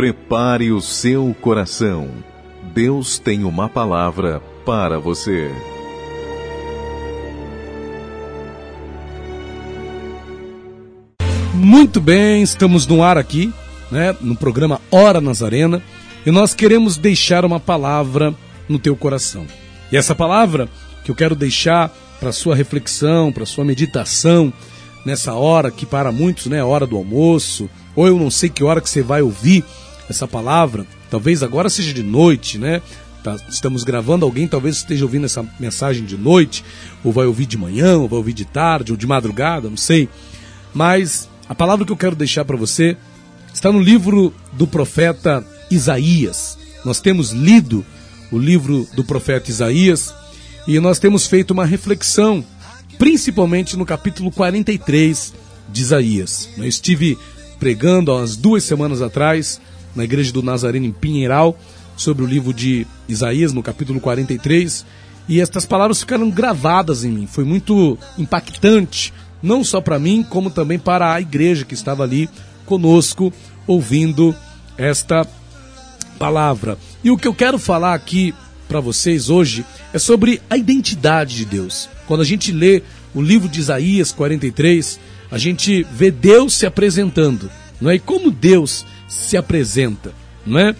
Prepare o seu coração. Deus tem uma palavra para você. Muito bem, estamos no ar aqui, né, no programa Hora Nazarena, e nós queremos deixar uma palavra no teu coração. E essa palavra que eu quero deixar para sua reflexão, para sua meditação nessa hora que para muitos, né, é hora do almoço, ou eu não sei que hora que você vai ouvir essa palavra, talvez agora seja de noite, né? Tá, estamos gravando, alguém talvez esteja ouvindo essa mensagem de noite, ou vai ouvir de manhã, ou vai ouvir de tarde, ou de madrugada, não sei. Mas a palavra que eu quero deixar para você está no livro do profeta Isaías. Nós temos lido o livro do profeta Isaías e nós temos feito uma reflexão, principalmente no capítulo 43 de Isaías. Eu estive pregando há umas duas semanas atrás na igreja do Nazareno em Pinheiral sobre o livro de Isaías, no capítulo 43, e estas palavras ficaram gravadas em mim. Foi muito impactante não só para mim, como também para a igreja que estava ali conosco ouvindo esta palavra. E o que eu quero falar aqui para vocês hoje é sobre a identidade de Deus. Quando a gente lê o livro de Isaías 43, a gente vê Deus se apresentando, não é? E como Deus se apresenta, não é?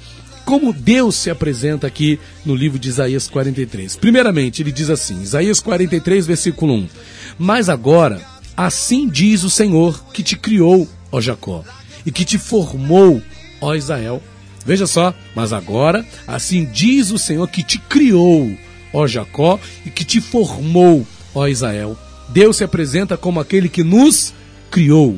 Como Deus se apresenta aqui no livro de Isaías 43. Primeiramente, ele diz assim, Isaías 43, versículo 1: Mas agora Assim diz o Senhor que te criou, ó Jacó, e que te formou, ó Israel. Veja só, mas agora, assim diz o Senhor que te criou, ó Jacó, e que te formou, ó Israel. Deus se apresenta como aquele que nos criou.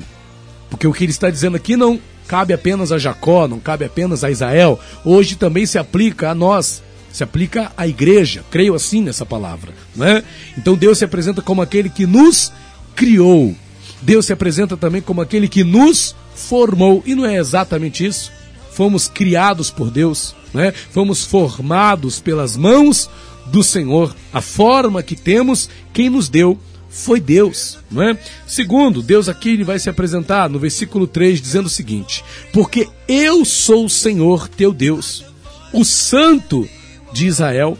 Porque o que ele está dizendo aqui não cabe apenas a Jacó, não cabe apenas a Israel. Hoje também se aplica a nós, se aplica à igreja. Creio assim nessa palavra, né? Então Deus se apresenta como aquele que nos criou. Deus se apresenta também como aquele que nos formou. E não é exatamente isso? Fomos criados por Deus, né? fomos formados pelas mãos do Senhor. A forma que temos, quem nos deu foi Deus, não é? Segundo, Deus aqui ele vai se apresentar no versículo 3 dizendo o seguinte: Porque eu sou o Senhor teu Deus, o Santo de Israel,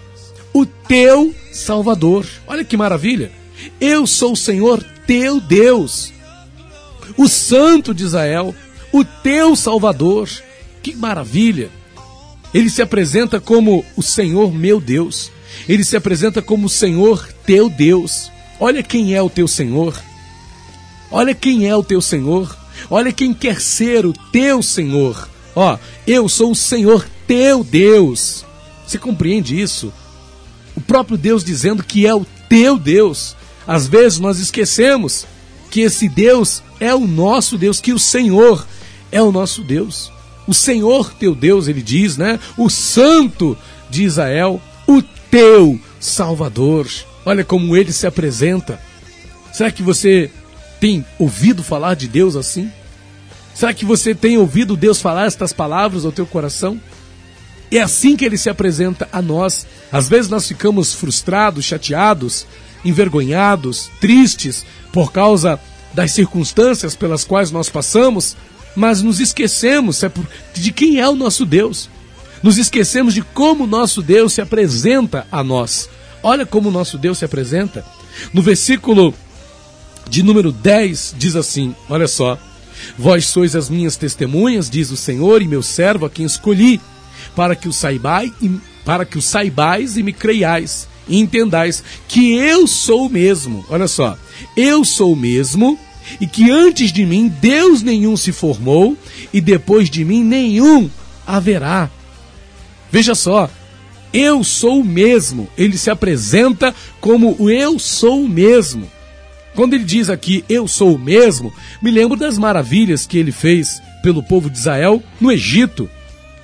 o teu Salvador. Olha que maravilha! Eu sou o Senhor teu Deus, o Santo de Israel, o teu Salvador. Que maravilha! Ele se apresenta como o Senhor meu Deus. Ele se apresenta como o Senhor teu Deus. Olha quem é o teu Senhor. Olha quem é o teu Senhor. Olha quem quer ser o teu Senhor. Ó, eu sou o Senhor teu Deus. Você compreende isso? O próprio Deus dizendo que é o teu Deus. Às vezes nós esquecemos que esse Deus é o nosso Deus, que o Senhor é o nosso Deus. O Senhor teu Deus, ele diz, né? O Santo de Israel, o teu Salvador. Olha como ele se apresenta. Será que você tem ouvido falar de Deus assim? Será que você tem ouvido Deus falar estas palavras ao teu coração? É assim que ele se apresenta a nós. Às vezes nós ficamos frustrados, chateados, envergonhados, tristes por causa das circunstâncias pelas quais nós passamos, mas nos esquecemos de quem é o nosso Deus. Nos esquecemos de como o nosso Deus se apresenta a nós. Olha como o nosso Deus se apresenta. No versículo de número 10 diz assim: Olha só. Vós sois as minhas testemunhas, diz o Senhor, e meu servo a quem escolhi, para que o saibais e, para que o saibais e me creiais e entendais que eu sou o mesmo. Olha só, eu sou o mesmo e que antes de mim Deus nenhum se formou e depois de mim nenhum haverá. Veja só, eu sou o mesmo. Ele se apresenta como o eu sou o mesmo. Quando ele diz aqui eu sou o mesmo, me lembro das maravilhas que ele fez pelo povo de Israel no Egito.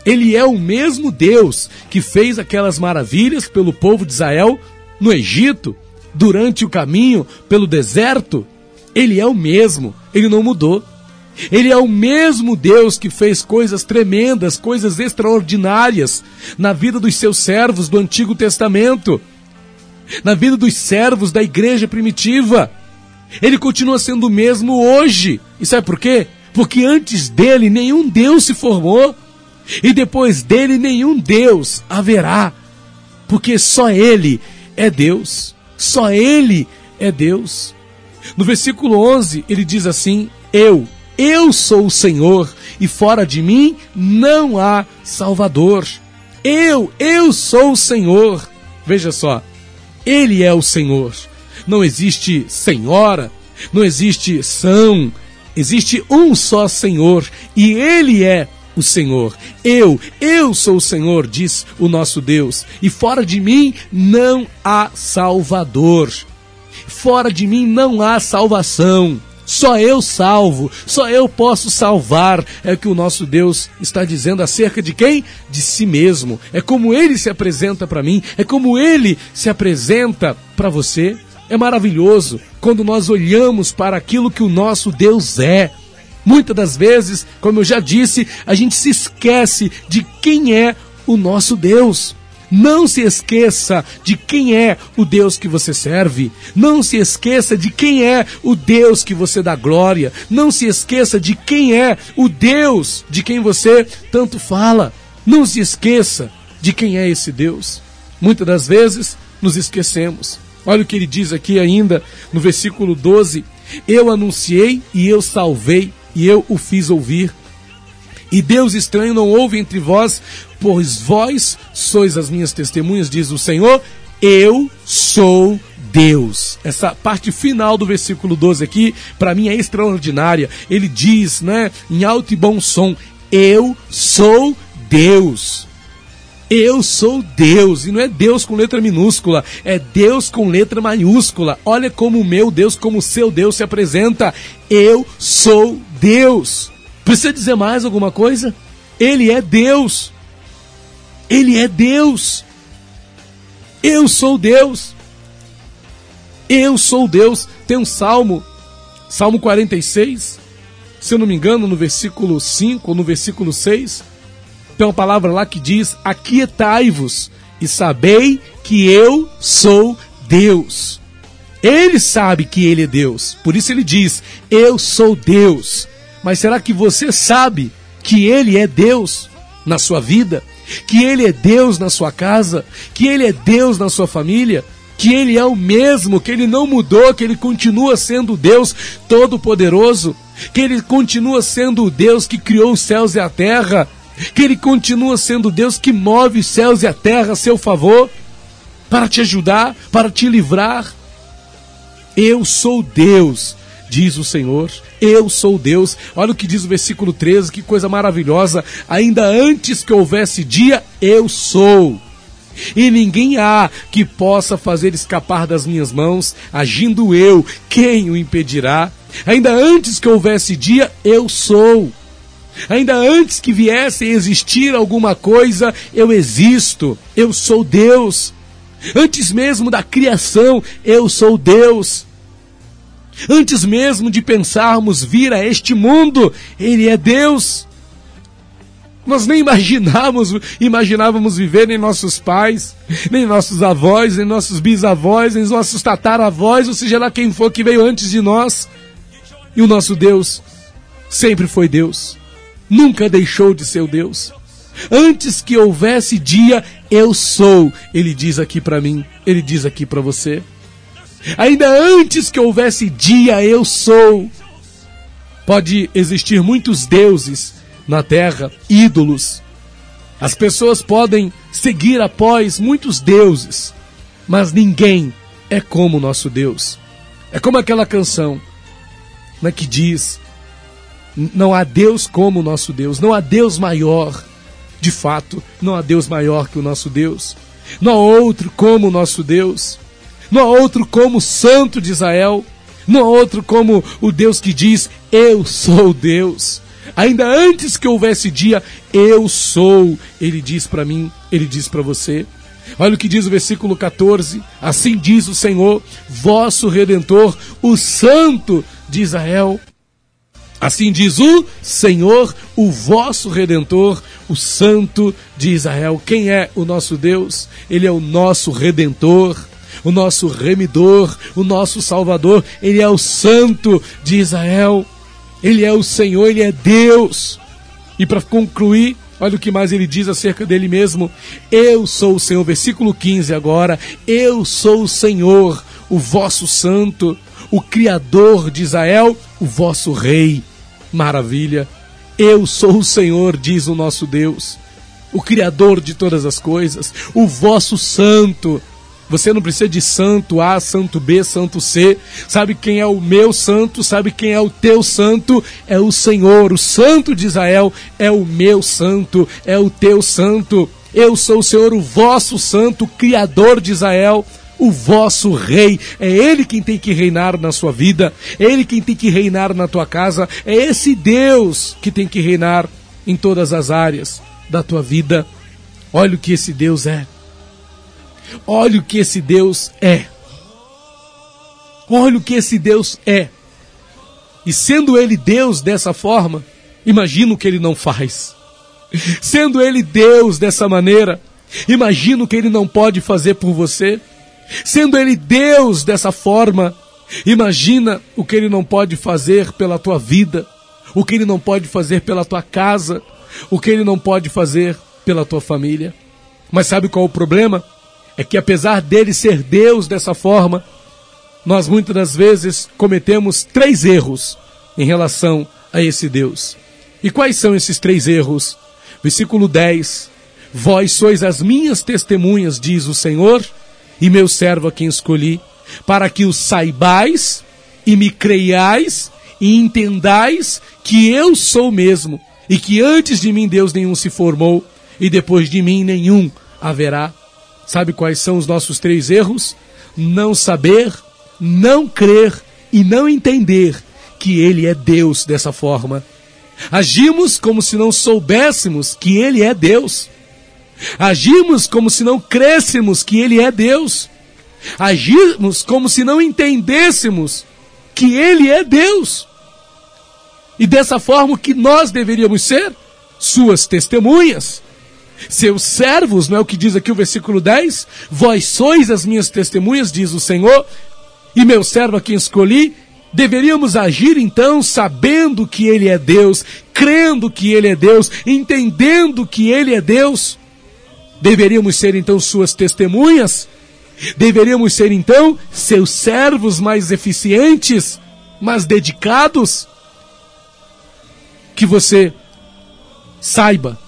Ele é o mesmo Deus que fez aquelas maravilhas pelo povo de Israel no Egito, durante o caminho pelo deserto. Ele é o mesmo, ele não mudou. Ele é o mesmo Deus que fez coisas tremendas, coisas extraordinárias na vida dos seus servos do Antigo Testamento, na vida dos servos da igreja primitiva. Ele continua sendo o mesmo hoje. E sabe por quê? Porque antes dele nenhum Deus se formou. e depois dele nenhum Deus haverá, porque só ele é Deus, só ele é Deus. No versículo 11 ele diz assim: Eu, eu sou o Senhor, e fora de mim não há Salvador. Eu, eu sou o Senhor. Veja só, Ele é o Senhor. Não existe senhora, não existe são, existe um só Senhor, e Ele é o Senhor. Eu, eu sou o Senhor, diz o nosso Deus, e fora de mim não há Salvador. Fora de mim não há salvação. Só eu salvo, só eu posso salvar. É o que o nosso Deus está dizendo acerca de quem? De si mesmo. É como ele se apresenta para mim, é como ele se apresenta para você. É maravilhoso quando nós olhamos para aquilo que o nosso Deus é. Muitas das vezes, como eu já disse, a gente se esquece de quem é o nosso Deus. Não se esqueça de quem é o Deus que você serve. Não se esqueça de quem é o Deus que você dá glória. Não se esqueça de quem é o Deus de quem você tanto fala. Não se esqueça de quem é esse Deus. Muitas das vezes nos esquecemos. Olha o que ele diz aqui ainda no versículo 12: Eu anunciei e eu salvei e eu o fiz ouvir. E Deus estranho não houve entre vós, pois vós sois as minhas testemunhas, diz o Senhor, eu sou Deus. Essa parte final do versículo 12 aqui, para mim é extraordinária. Ele diz, né, em alto e bom som, eu sou Deus. Eu sou Deus, e não é Deus com letra minúscula, é Deus com letra maiúscula. Olha como o meu Deus, como o seu Deus se apresenta. Eu sou Deus. Precisa dizer mais alguma coisa? Ele é Deus. Ele é Deus. Eu sou Deus. Eu sou Deus. Tem um salmo, Salmo 46, se eu não me engano, no versículo 5 ou no versículo 6, tem uma palavra lá que diz: Aquietai-vos e sabei que eu sou Deus. Ele sabe que ele é Deus, por isso ele diz: Eu sou Deus. Mas será que você sabe que Ele é Deus na sua vida? Que Ele é Deus na sua casa? Que Ele é Deus na sua família? Que Ele é o mesmo, que Ele não mudou, que Ele continua sendo Deus Todo-Poderoso? Que Ele continua sendo o Deus que criou os céus e a terra? Que Ele continua sendo Deus que move os céus e a terra a seu favor? Para te ajudar, para te livrar? Eu sou Deus diz o Senhor. Eu sou Deus. Olha o que diz o versículo 13, que coisa maravilhosa. Ainda antes que houvesse dia, eu sou. E ninguém há que possa fazer escapar das minhas mãos, agindo eu, quem o impedirá? Ainda antes que houvesse dia, eu sou. Ainda antes que viesse a existir alguma coisa, eu existo. Eu sou Deus. Antes mesmo da criação, eu sou Deus. Antes mesmo de pensarmos vir a este mundo, Ele é Deus. Nós nem imaginávamos, imaginávamos viver nem nossos pais, nem nossos avós, nem nossos bisavós, nem nossos tataravós, ou seja lá quem for que veio antes de nós. E o nosso Deus sempre foi Deus, nunca deixou de ser Deus. Antes que houvesse dia, eu sou, ele diz aqui para mim, ele diz aqui para você. Ainda antes que houvesse dia, eu sou. Pode existir muitos deuses na terra, ídolos. As pessoas podem seguir após muitos deuses, mas ninguém é como o nosso Deus. É como aquela canção né, que diz: Não há Deus como o nosso Deus, não há Deus maior. De fato, não há Deus maior que o nosso Deus. Não há outro como o nosso Deus. Não há outro como o Santo de Israel. Não há outro como o Deus que diz: Eu sou Deus. Ainda antes que houvesse dia, eu sou. Ele diz para mim, ele diz para você. Olha o que diz o versículo 14: Assim diz o Senhor, vosso redentor, o Santo de Israel. Assim diz o Senhor, o vosso redentor, o Santo de Israel. Quem é o nosso Deus? Ele é o nosso redentor o nosso remidor, o nosso salvador, ele é o santo de Israel. Ele é o Senhor, ele é Deus. E para concluir, Olha o que mais ele diz acerca dele mesmo. Eu sou o Senhor, versículo 15 agora. Eu sou o Senhor, o vosso santo, o Criador de Israel, o vosso Rei. Maravilha. Eu sou o Senhor, diz o nosso Deus, o Criador de todas as coisas, o vosso santo. Você não precisa de santo A, santo B, santo C. Sabe quem é o meu santo? Sabe quem é o teu santo? É o Senhor, o santo de Israel é o meu santo, é o teu santo. Eu sou o Senhor, o vosso santo, criador de Israel o vosso rei. É ele quem tem que reinar na sua vida, é ele quem tem que reinar na tua casa, é esse Deus que tem que reinar em todas as áreas da tua vida. Olha o que esse Deus é. Olha o que esse Deus é. Olha o que esse Deus é. E sendo ele Deus dessa forma, imagina o que ele não faz. Sendo ele Deus dessa maneira, imagina o que ele não pode fazer por você. Sendo Ele Deus dessa forma, imagina o que Ele não pode fazer pela tua vida, o que Ele não pode fazer pela tua casa, o que Ele não pode fazer pela tua família. Mas sabe qual é o problema? É que apesar dele ser Deus dessa forma, nós muitas das vezes cometemos três erros em relação a esse Deus. E quais são esses três erros? Versículo 10: Vós sois as minhas testemunhas, diz o Senhor, e meu servo a quem escolhi, para que o saibais e me creiais e entendais que eu sou mesmo, e que antes de mim Deus nenhum se formou, e depois de mim nenhum haverá. Sabe quais são os nossos três erros? Não saber, não crer e não entender que Ele é Deus dessa forma. Agimos como se não soubéssemos que Ele é Deus. Agimos como se não crêssemos que Ele é Deus. Agimos como se não entendêssemos que Ele é Deus. E dessa forma que nós deveríamos ser suas testemunhas, seus servos, não é o que diz aqui o versículo 10? Vós sois as minhas testemunhas, diz o Senhor, e meu servo a quem escolhi, Deveríamos agir então sabendo que Ele é Deus, crendo que Ele é Deus, entendendo que Ele é Deus. Deveríamos ser então suas testemunhas? Deveríamos ser então seus servos mais eficientes, mais dedicados? Que você saiba,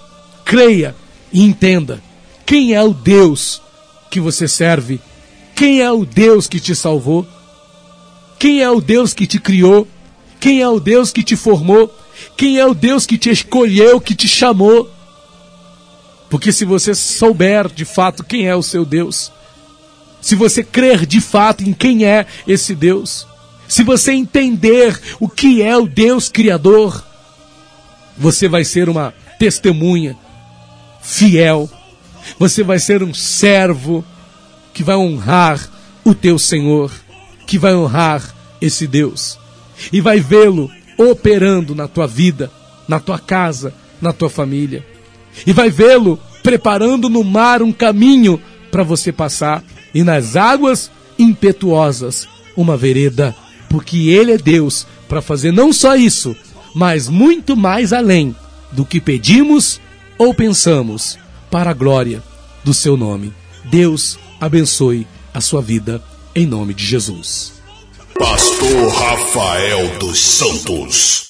creia e entenda quem é o Deus que você serve, quem é o Deus que te salvou, quem é o Deus que te criou, quem é o Deus que te formou, quem é o Deus que te escolheu, que te chamou. Porque se você souber de fato quem é o seu Deus, se você crer de fato em quem é esse Deus, se você entender o que é o Deus Criador, você vai ser uma testemunha fiel, você vai ser um servo que vai honrar o teu Senhor, que vai honrar esse Deus. E vai vê-lo operando na tua vida, na tua casa, na tua família. E vai vê-lo preparando no mar um caminho para você passar. E nas águas impetuosas uma vereda, porque ele é Deus para fazer não só isso, mas muito mais além do que pedimos ou pensamos, para a glória do seu nome. Deus abençoe a sua vida em nome de Jesus. Pastor Rafael dos Santos.